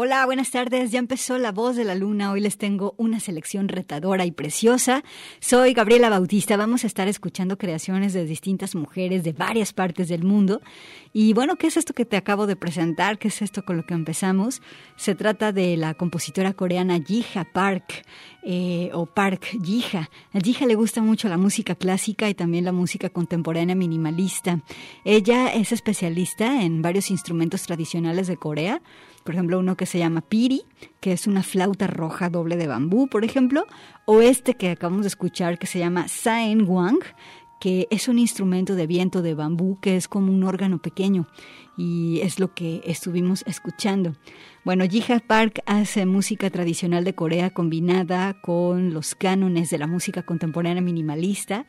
Hola, buenas tardes. Ya empezó La Voz de la Luna. Hoy les tengo una selección retadora y preciosa. Soy Gabriela Bautista. Vamos a estar escuchando creaciones de distintas mujeres de varias partes del mundo. Y bueno, ¿qué es esto que te acabo de presentar? ¿Qué es esto con lo que empezamos? Se trata de la compositora coreana Jiha Park. Eh, o Park Jiha. A Jiha le gusta mucho la música clásica y también la música contemporánea minimalista. Ella es especialista en varios instrumentos tradicionales de Corea por ejemplo, uno que se llama Piri, que es una flauta roja doble de bambú, por ejemplo, o este que acabamos de escuchar que se llama Saen Wang, que es un instrumento de viento de bambú que es como un órgano pequeño y es lo que estuvimos escuchando. Bueno, Jiha Park hace música tradicional de Corea combinada con los cánones de la música contemporánea minimalista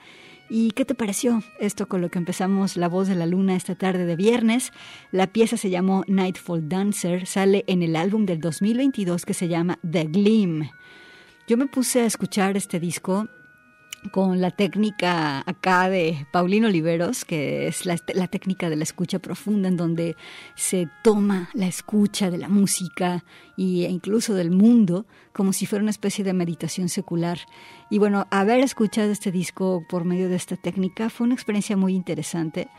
¿Y qué te pareció esto con lo que empezamos La Voz de la Luna esta tarde de viernes? La pieza se llamó Nightfall Dancer, sale en el álbum del 2022 que se llama The Gleam. Yo me puse a escuchar este disco con la técnica acá de Paulino Oliveros, que es la, técnica de la escucha profunda, en donde se toma la escucha de la música e incluso del mundo como si fuera una especie de meditación secular. Y bueno, haber escuchado este disco por medio de esta técnica fue una experiencia muy interesante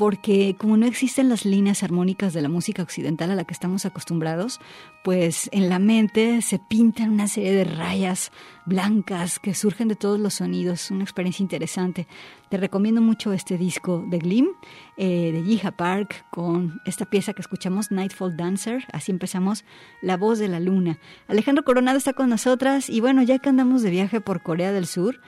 porque como no existen las líneas armónicas de la música occidental a la que estamos acostumbrados, pues en la mente se pintan una serie de rayas blancas que surgen de todos los sonidos, una experiencia interesante. Te recomiendo mucho este disco de Glim, eh, de Jiha Park, con esta pieza que escuchamos, Nightfall Dancer, así empezamos, La Voz de la Luna. Alejandro Coronado está con nosotras y bueno, ya que andamos de viaje por Corea del Sur,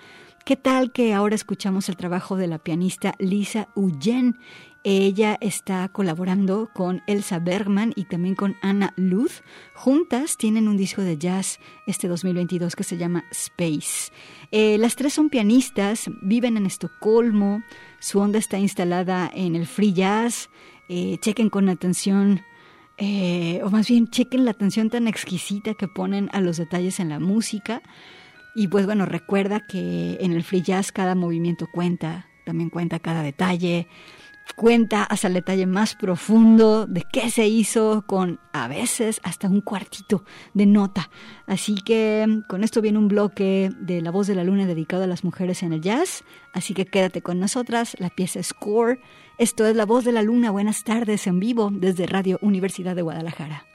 ¿Qué tal que ahora escuchamos el trabajo de la pianista Lisa Uyen? Ella está colaborando con Elsa Bergman y también con Anna Luth. Juntas tienen un disco de jazz este 2022 que se llama Space. Eh, las tres son pianistas, viven en Estocolmo, su onda está instalada en el free jazz. Eh, chequen con atención eh, o más bien chequen la atención tan exquisita que ponen a los detalles en la música. Y pues bueno, recuerda que en el free jazz cada movimiento cuenta, también cuenta cada detalle, cuenta hasta el detalle más profundo de qué se hizo con a veces hasta un cuartito de nota. Así que con esto viene un bloque de La voz de la luna dedicado a las mujeres en el jazz. Así que quédate con nosotras, la pieza Score. Esto es La voz de la luna. Buenas tardes en vivo desde Radio Universidad de Guadalajara.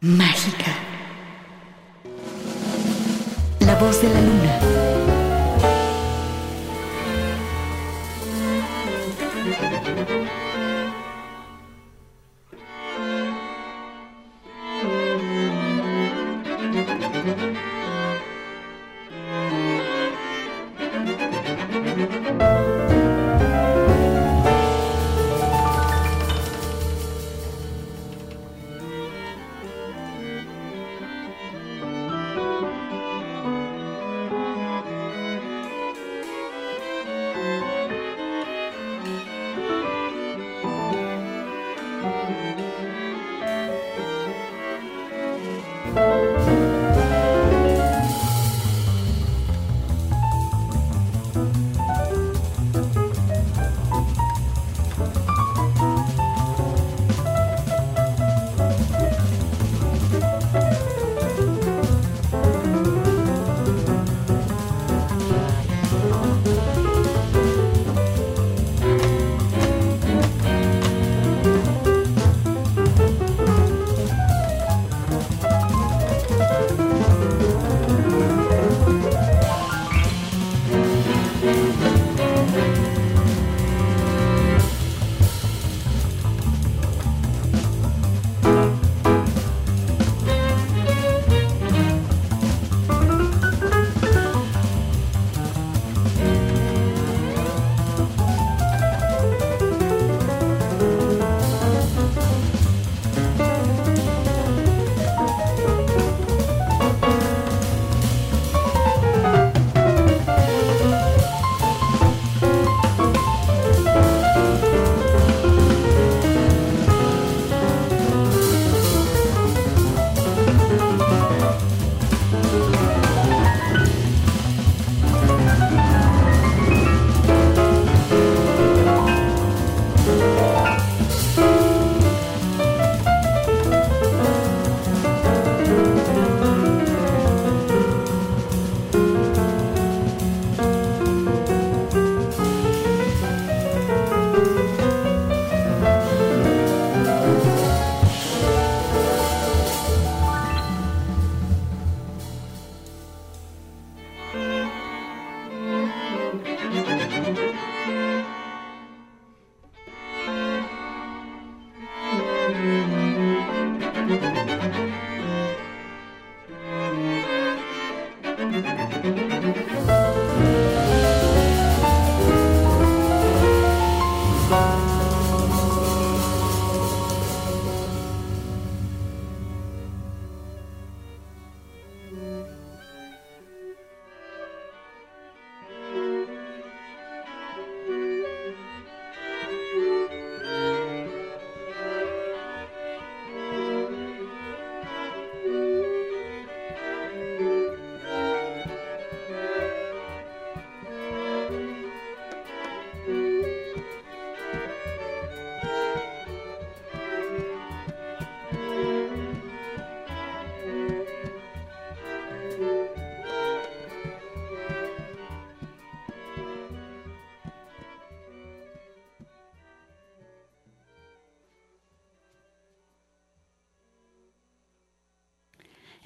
mágica. La voz de la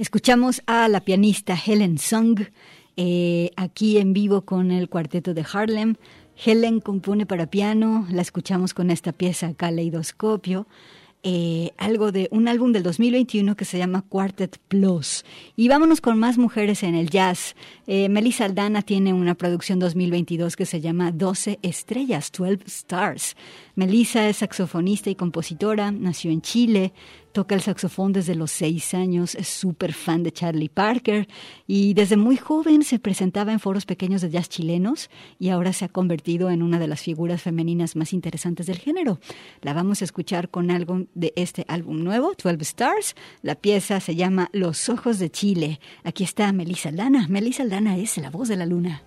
Escuchamos a la pianista Helen Sung eh, aquí en vivo con el cuarteto de Harlem. Helen compone para piano, la escuchamos con esta pieza Caleidoscopio. Eh, algo de un álbum del 2021 que se llama Quartet Plus. Y vámonos con más mujeres en el jazz. Eh, Melissa Aldana tiene una producción 2022 que se llama 12 estrellas, 12 stars. Melissa es saxofonista y compositora, nació en Chile, Toca el saxofón desde los seis años, es súper fan de Charlie Parker y desde muy joven se presentaba en foros pequeños de jazz chilenos y ahora se ha convertido en una de las figuras femeninas más interesantes del género. La vamos a escuchar con algo de este álbum nuevo, 12 Stars. La pieza se llama Los Ojos de Chile. Aquí está Melissa Aldana. Melissa Aldana es la voz de la luna.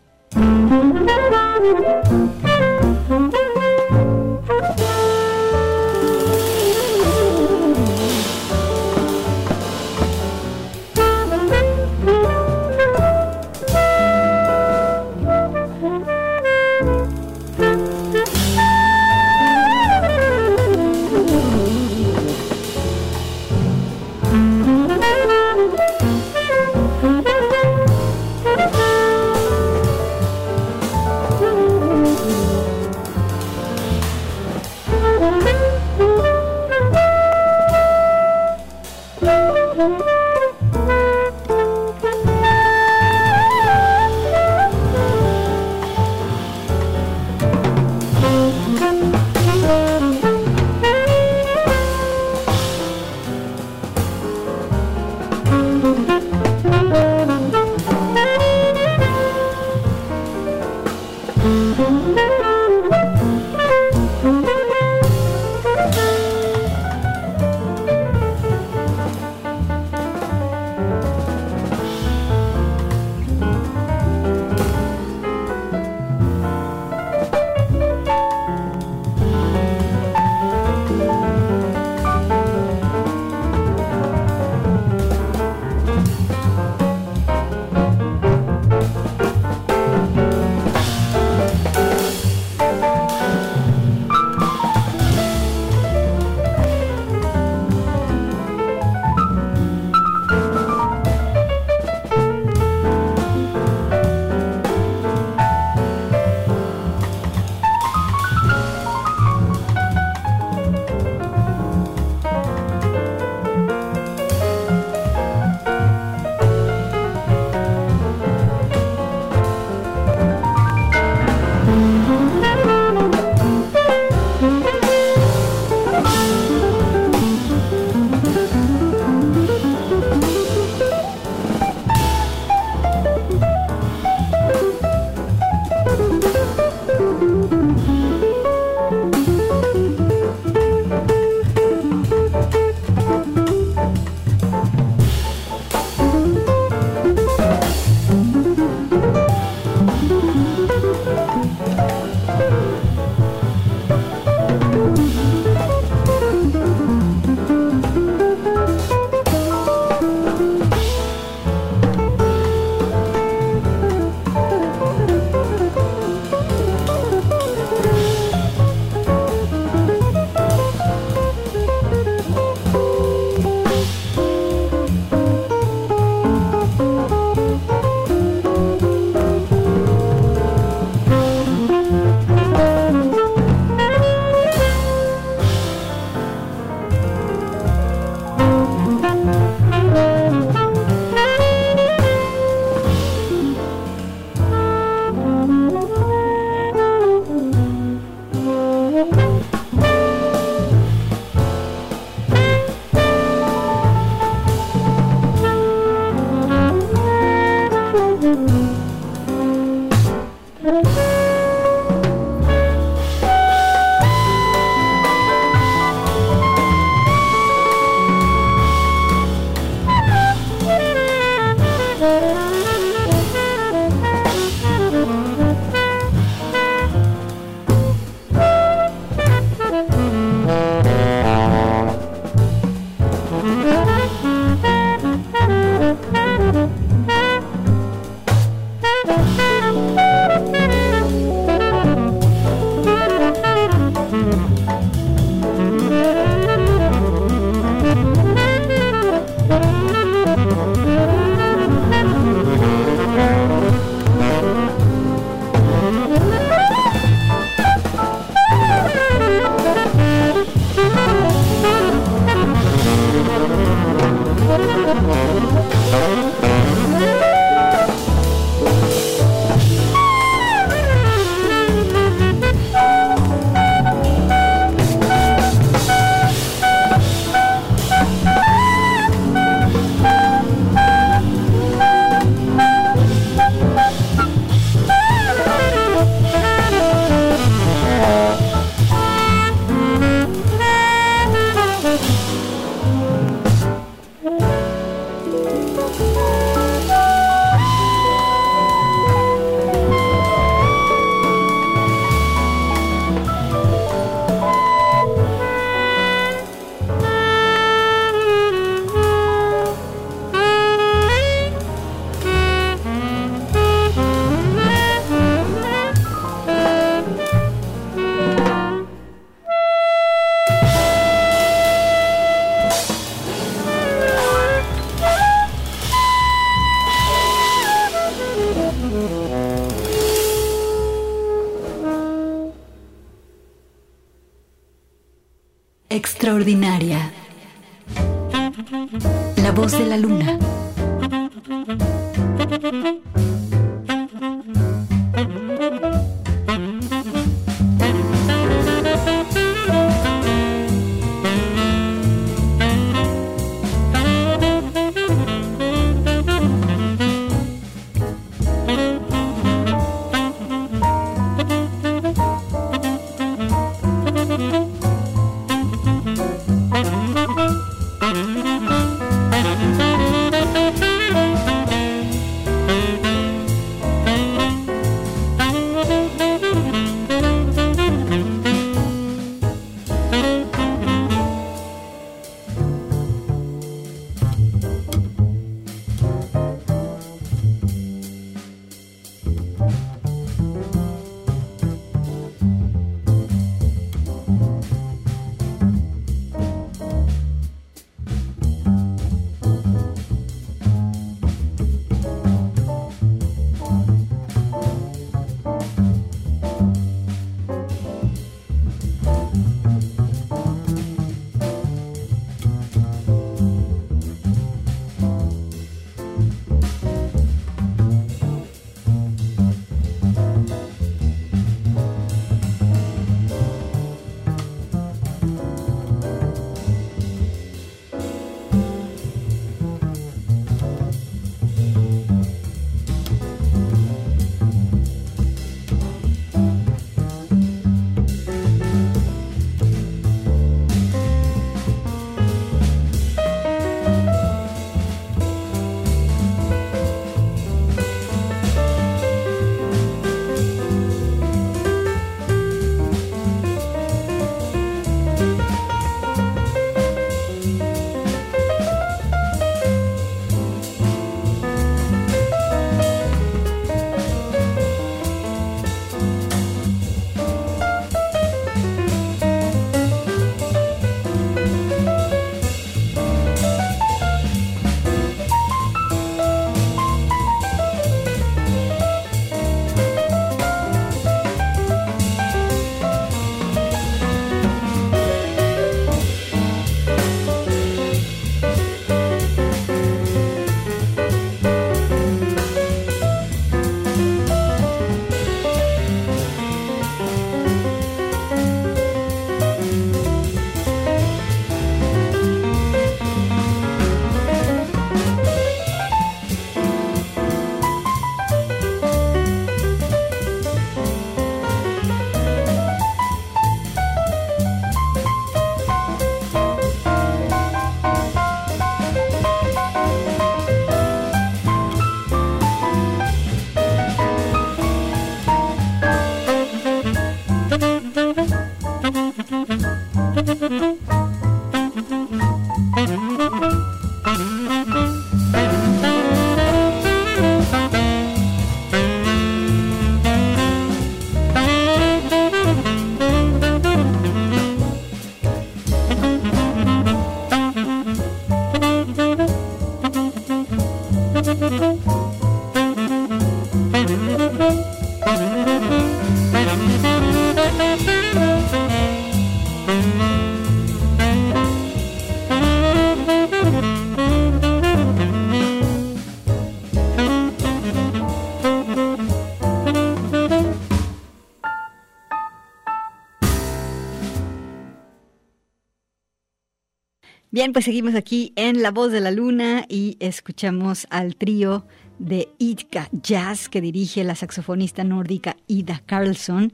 Bien, pues seguimos aquí en La Voz de la Luna y escuchamos al trío de Itka Jazz que dirige la saxofonista nórdica Ida Carlson,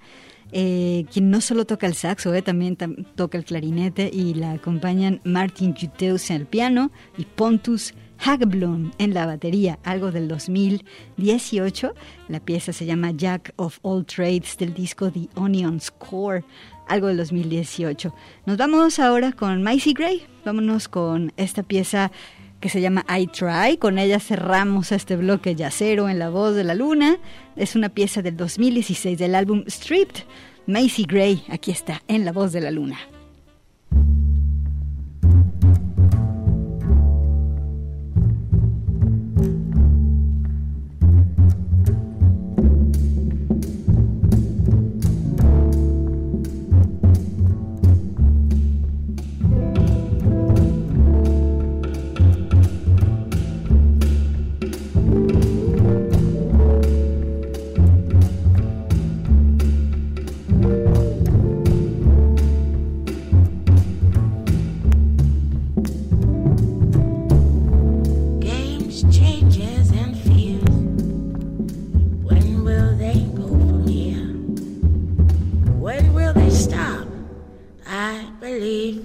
eh, quien no solo toca el saxo, eh, también toca el clarinete y la acompañan Martin Juteus en el piano y Pontus Hagblom en la batería, algo del 2018. La pieza se llama Jack of All Trades del disco The Onion Score algo del 2018. Nos vamos ahora con Maisie Gray. Vámonos con esta pieza que se llama I Try. Con ella cerramos este bloque yacero en la voz de la luna. Es una pieza del 2016 del álbum Stripped. Maisie Gray, aquí está, en la voz de la luna.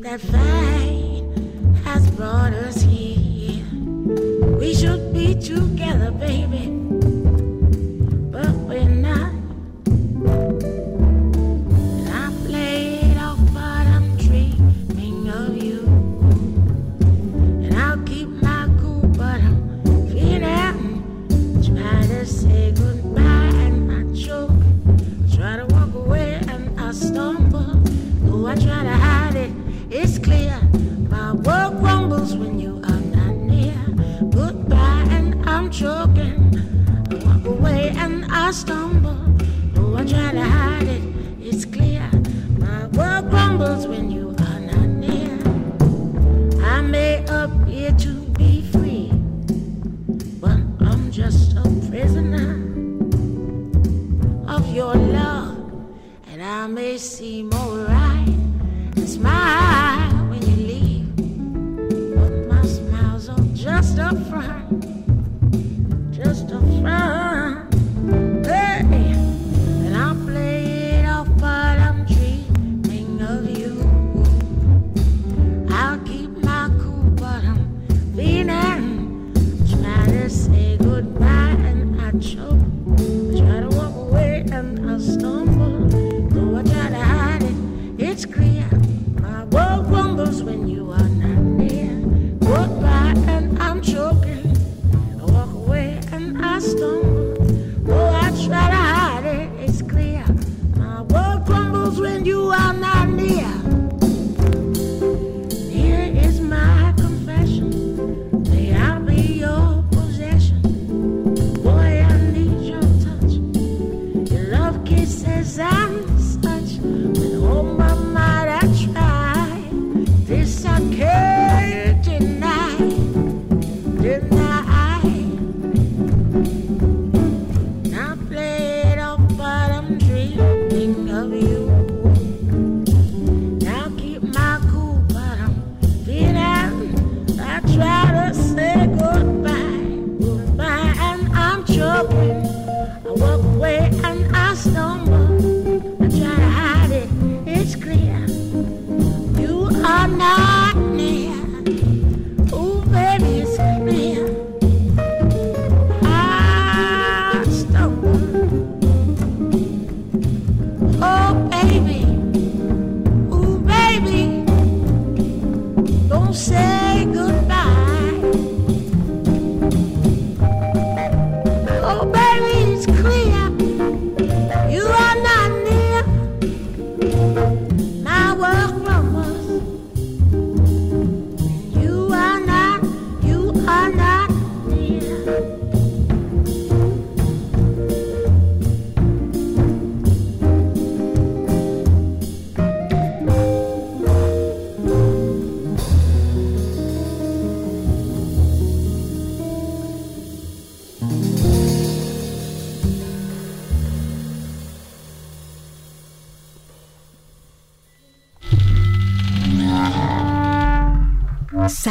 that fight has brought us here. We should be together, baby.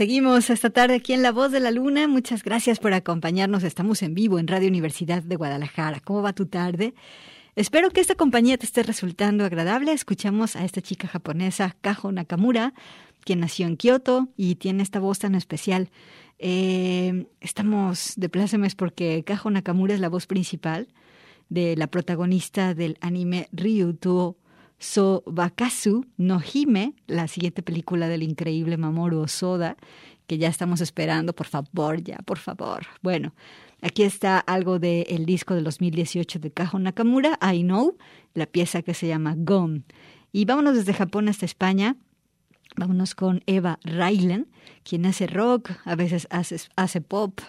Seguimos esta tarde aquí en La Voz de la Luna. Muchas gracias por acompañarnos. Estamos en vivo en Radio Universidad de Guadalajara. ¿Cómo va tu tarde? Espero que esta compañía te esté resultando agradable. Escuchamos a esta chica japonesa, Kajo Nakamura, quien nació en Kioto y tiene esta voz tan especial. Eh, estamos de plácemes porque Kajo Nakamura es la voz principal de la protagonista del anime Ryuto Sobakasu no Hime, la siguiente película del increíble Mamoru Osoda, que ya estamos esperando, por favor, ya, por favor. Bueno, aquí está algo del disco de 2018 de Kajo Nakamura, I Know, la pieza que se llama Gone. Y vámonos desde Japón hasta España. Vámonos con Eva Railen, quien hace rock, a veces hace pop,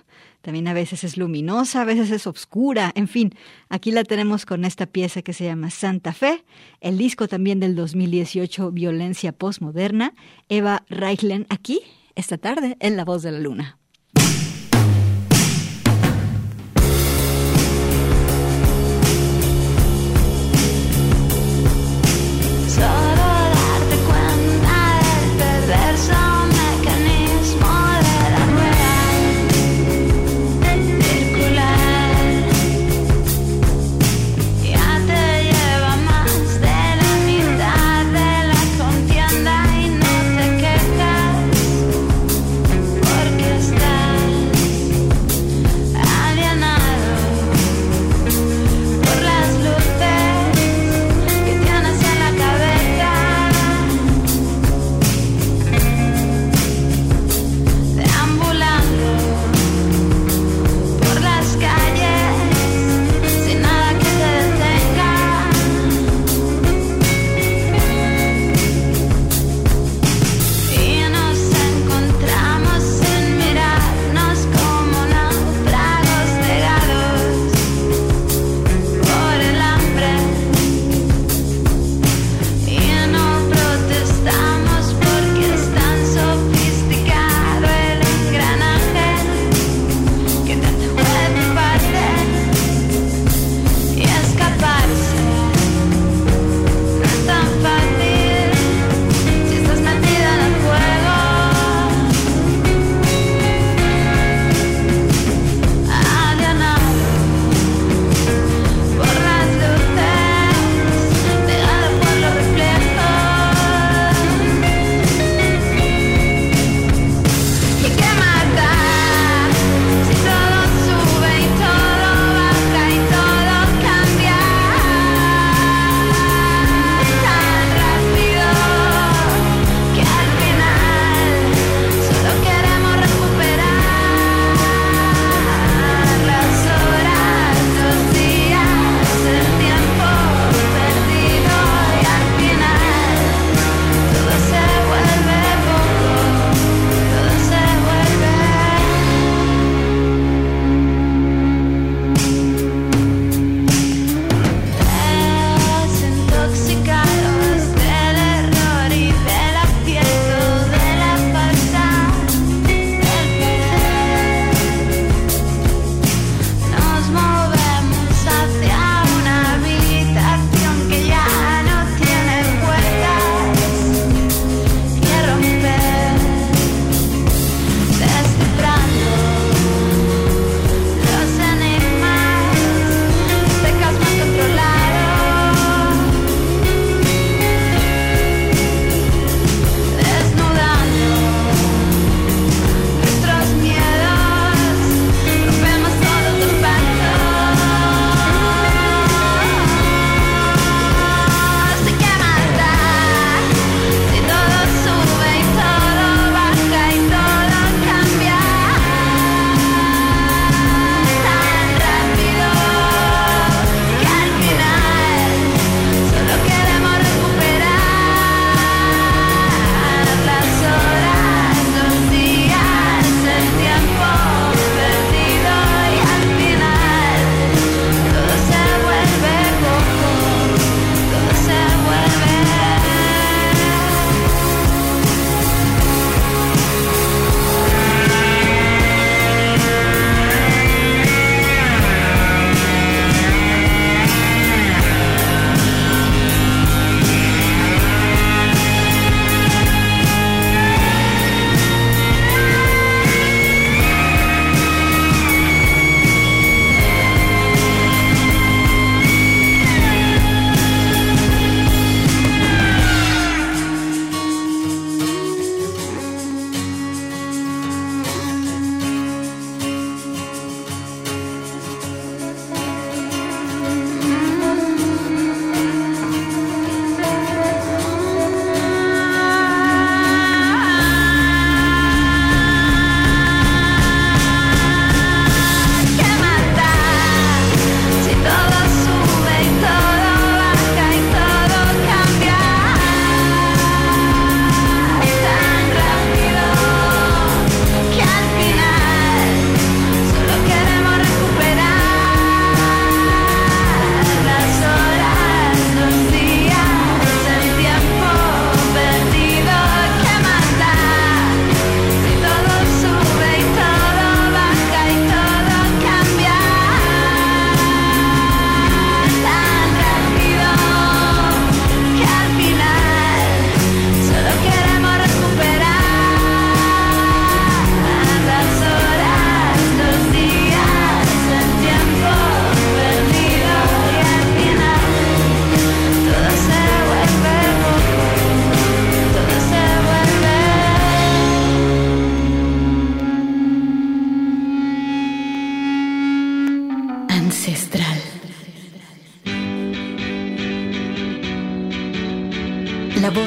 también a veces es luminosa, a veces es oscura, en fin, aquí la tenemos con esta pieza que se llama Santa Fe, el disco también del 2018 Violencia Postmoderna, Eva Reichlen aquí esta tarde en La Voz de la Luna.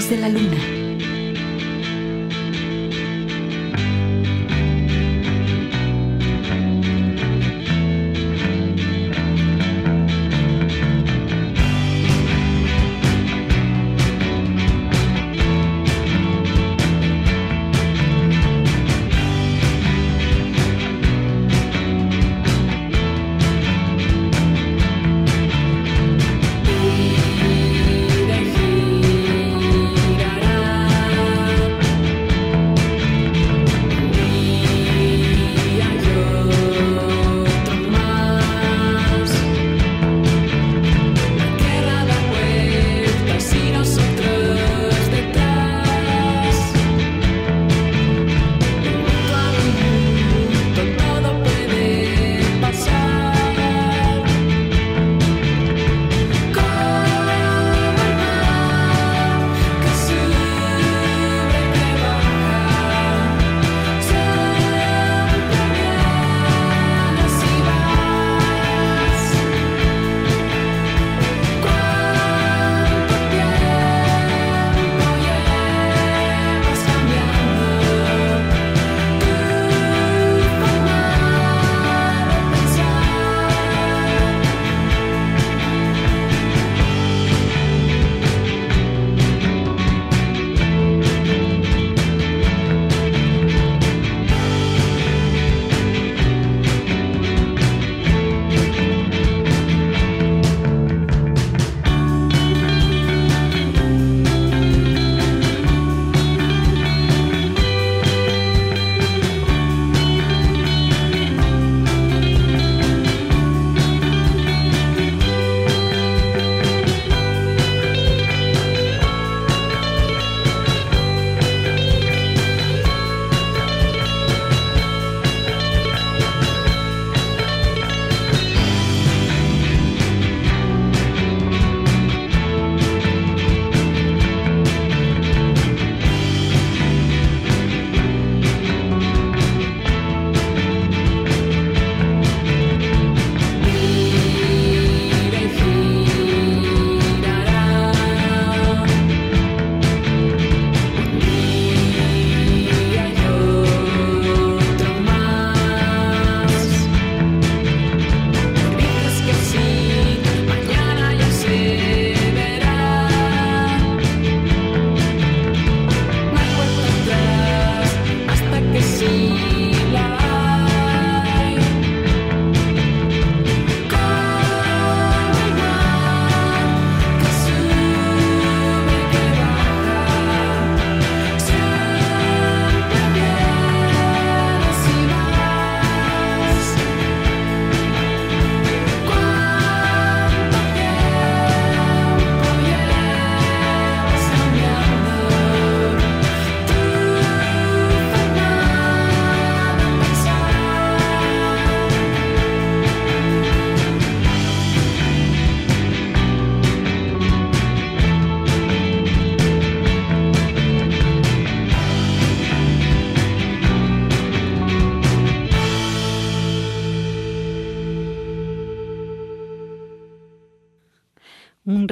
De la luna.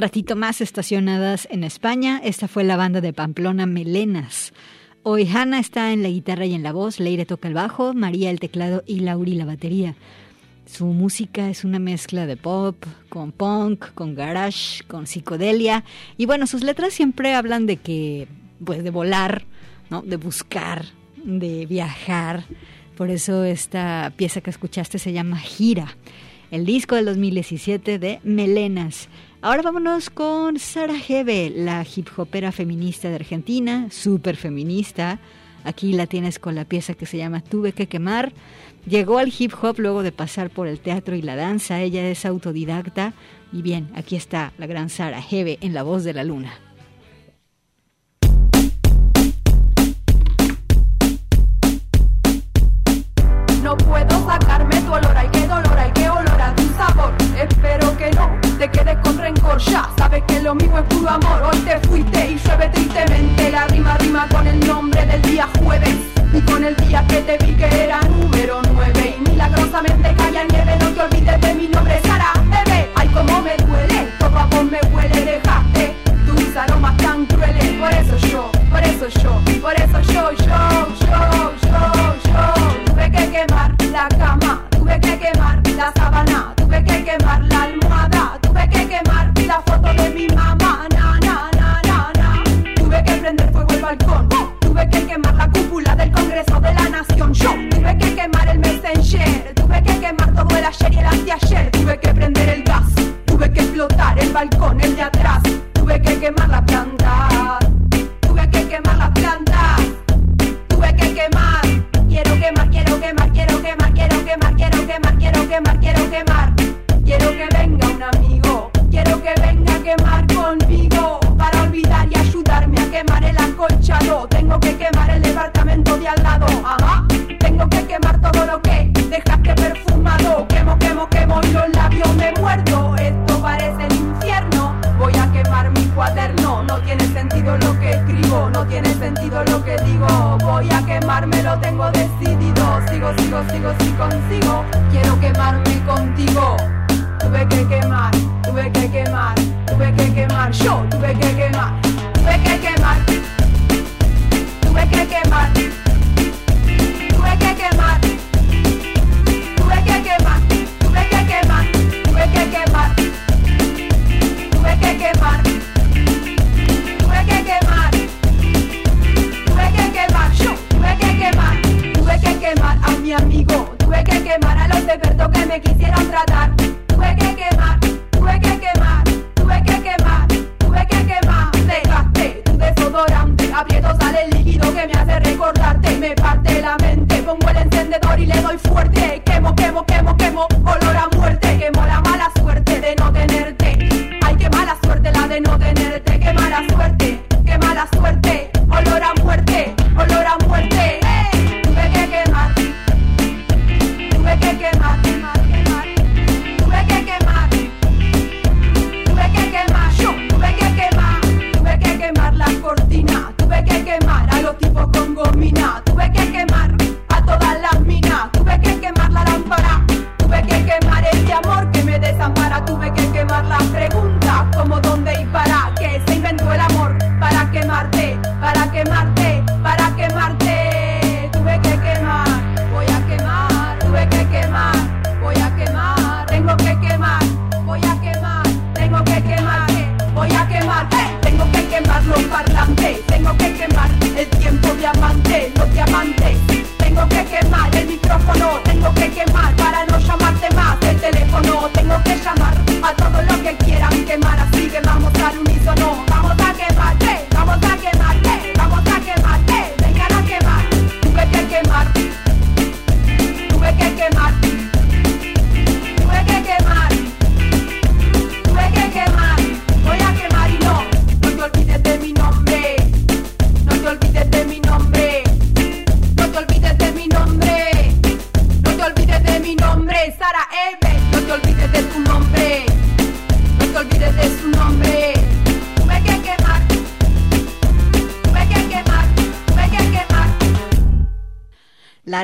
Ratito más estacionadas en España. Esta fue la banda de Pamplona Melenas. Hoy Hanna está en la guitarra y en la voz, Leire toca el bajo, María el teclado y Lauri la batería. Su música es una mezcla de pop, con punk, con garage, con psicodelia. Y bueno, sus letras siempre hablan de que, pues de volar, ¿no? De buscar, de viajar. Por eso esta pieza que escuchaste se llama Gira, el disco del 2017 de Melenas. Ahora vámonos con Sara Hebe, la hip hopera feminista de Argentina, súper feminista. Aquí la tienes con la pieza que se llama Tuve que quemar. Llegó al hip hop luego de pasar por el teatro y la danza. Ella es autodidacta. Y bien, aquí está la gran Sara Hebe en La Voz de la Luna. No puedo sacarme tu olor, ay qué dolor, ay qué olor a tu sabor. Espero que no te quedes con rencor Ya sabes que lo mismo es puro amor. Hoy te fuiste y llueve tristemente. La rima rima con el nombre del día jueves Y con el día que te vi que era número 9 Y milagrosamente caía nieve No te olvides de mi nombre Sara Bebé Ay como me duele Tu vapor me huele. Dejaste tus aromas tan crueles. Por eso yo, por eso yo Por eso yo, yo, yo.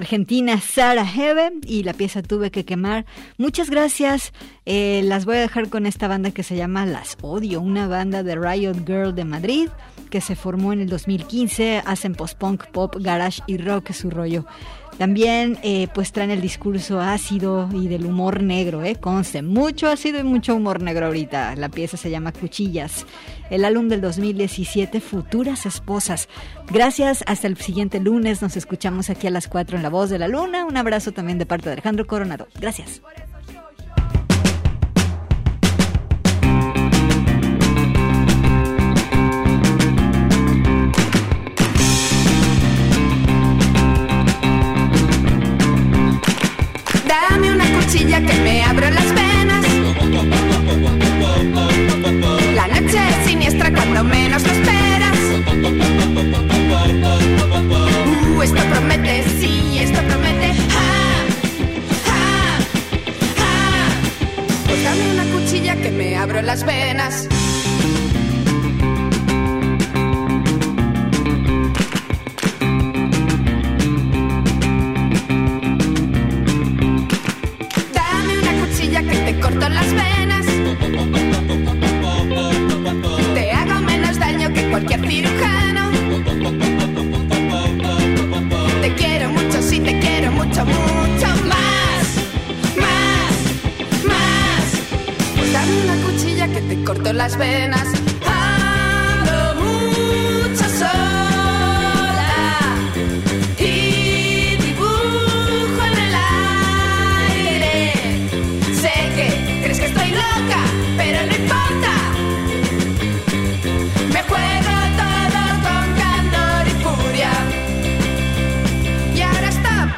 argentina Sara Hebe y la pieza Tuve que quemar. Muchas gracias. Eh, las voy a dejar con esta banda que se llama Las Odio, una banda de Riot Girl de Madrid que se formó en el 2015. Hacen post-punk, pop, garage y rock su rollo. También eh, pues traen el discurso ácido y del humor negro, ¿eh? Conste, mucho ácido y mucho humor negro ahorita. La pieza se llama Cuchillas el álbum del 2017 Futuras Esposas. Gracias, hasta el siguiente lunes, nos escuchamos aquí a las 4 en La Voz de la Luna. Un abrazo también de parte de Alejandro Coronado. Gracias. las venas. Dame una cuchilla que te corto las venas. Te hago menos daño que cualquier cirujano. las venas. Ando mucho sola y dibujo en el aire. Sé que crees que estoy loca, pero no importa. Me juego todo con candor y furia. Y ahora está.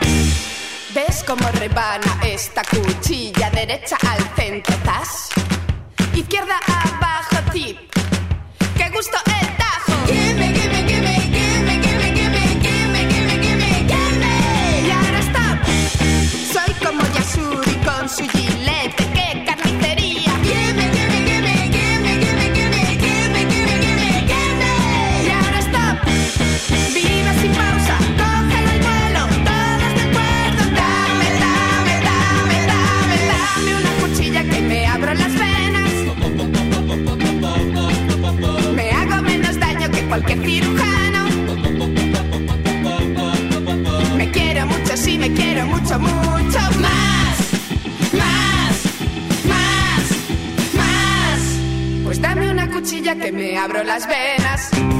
¿Ves cómo rebana esta cuchilla derecha al centro? ¿Estás? izquierda a ¡Qué gusto cuchilla que me abro las venas.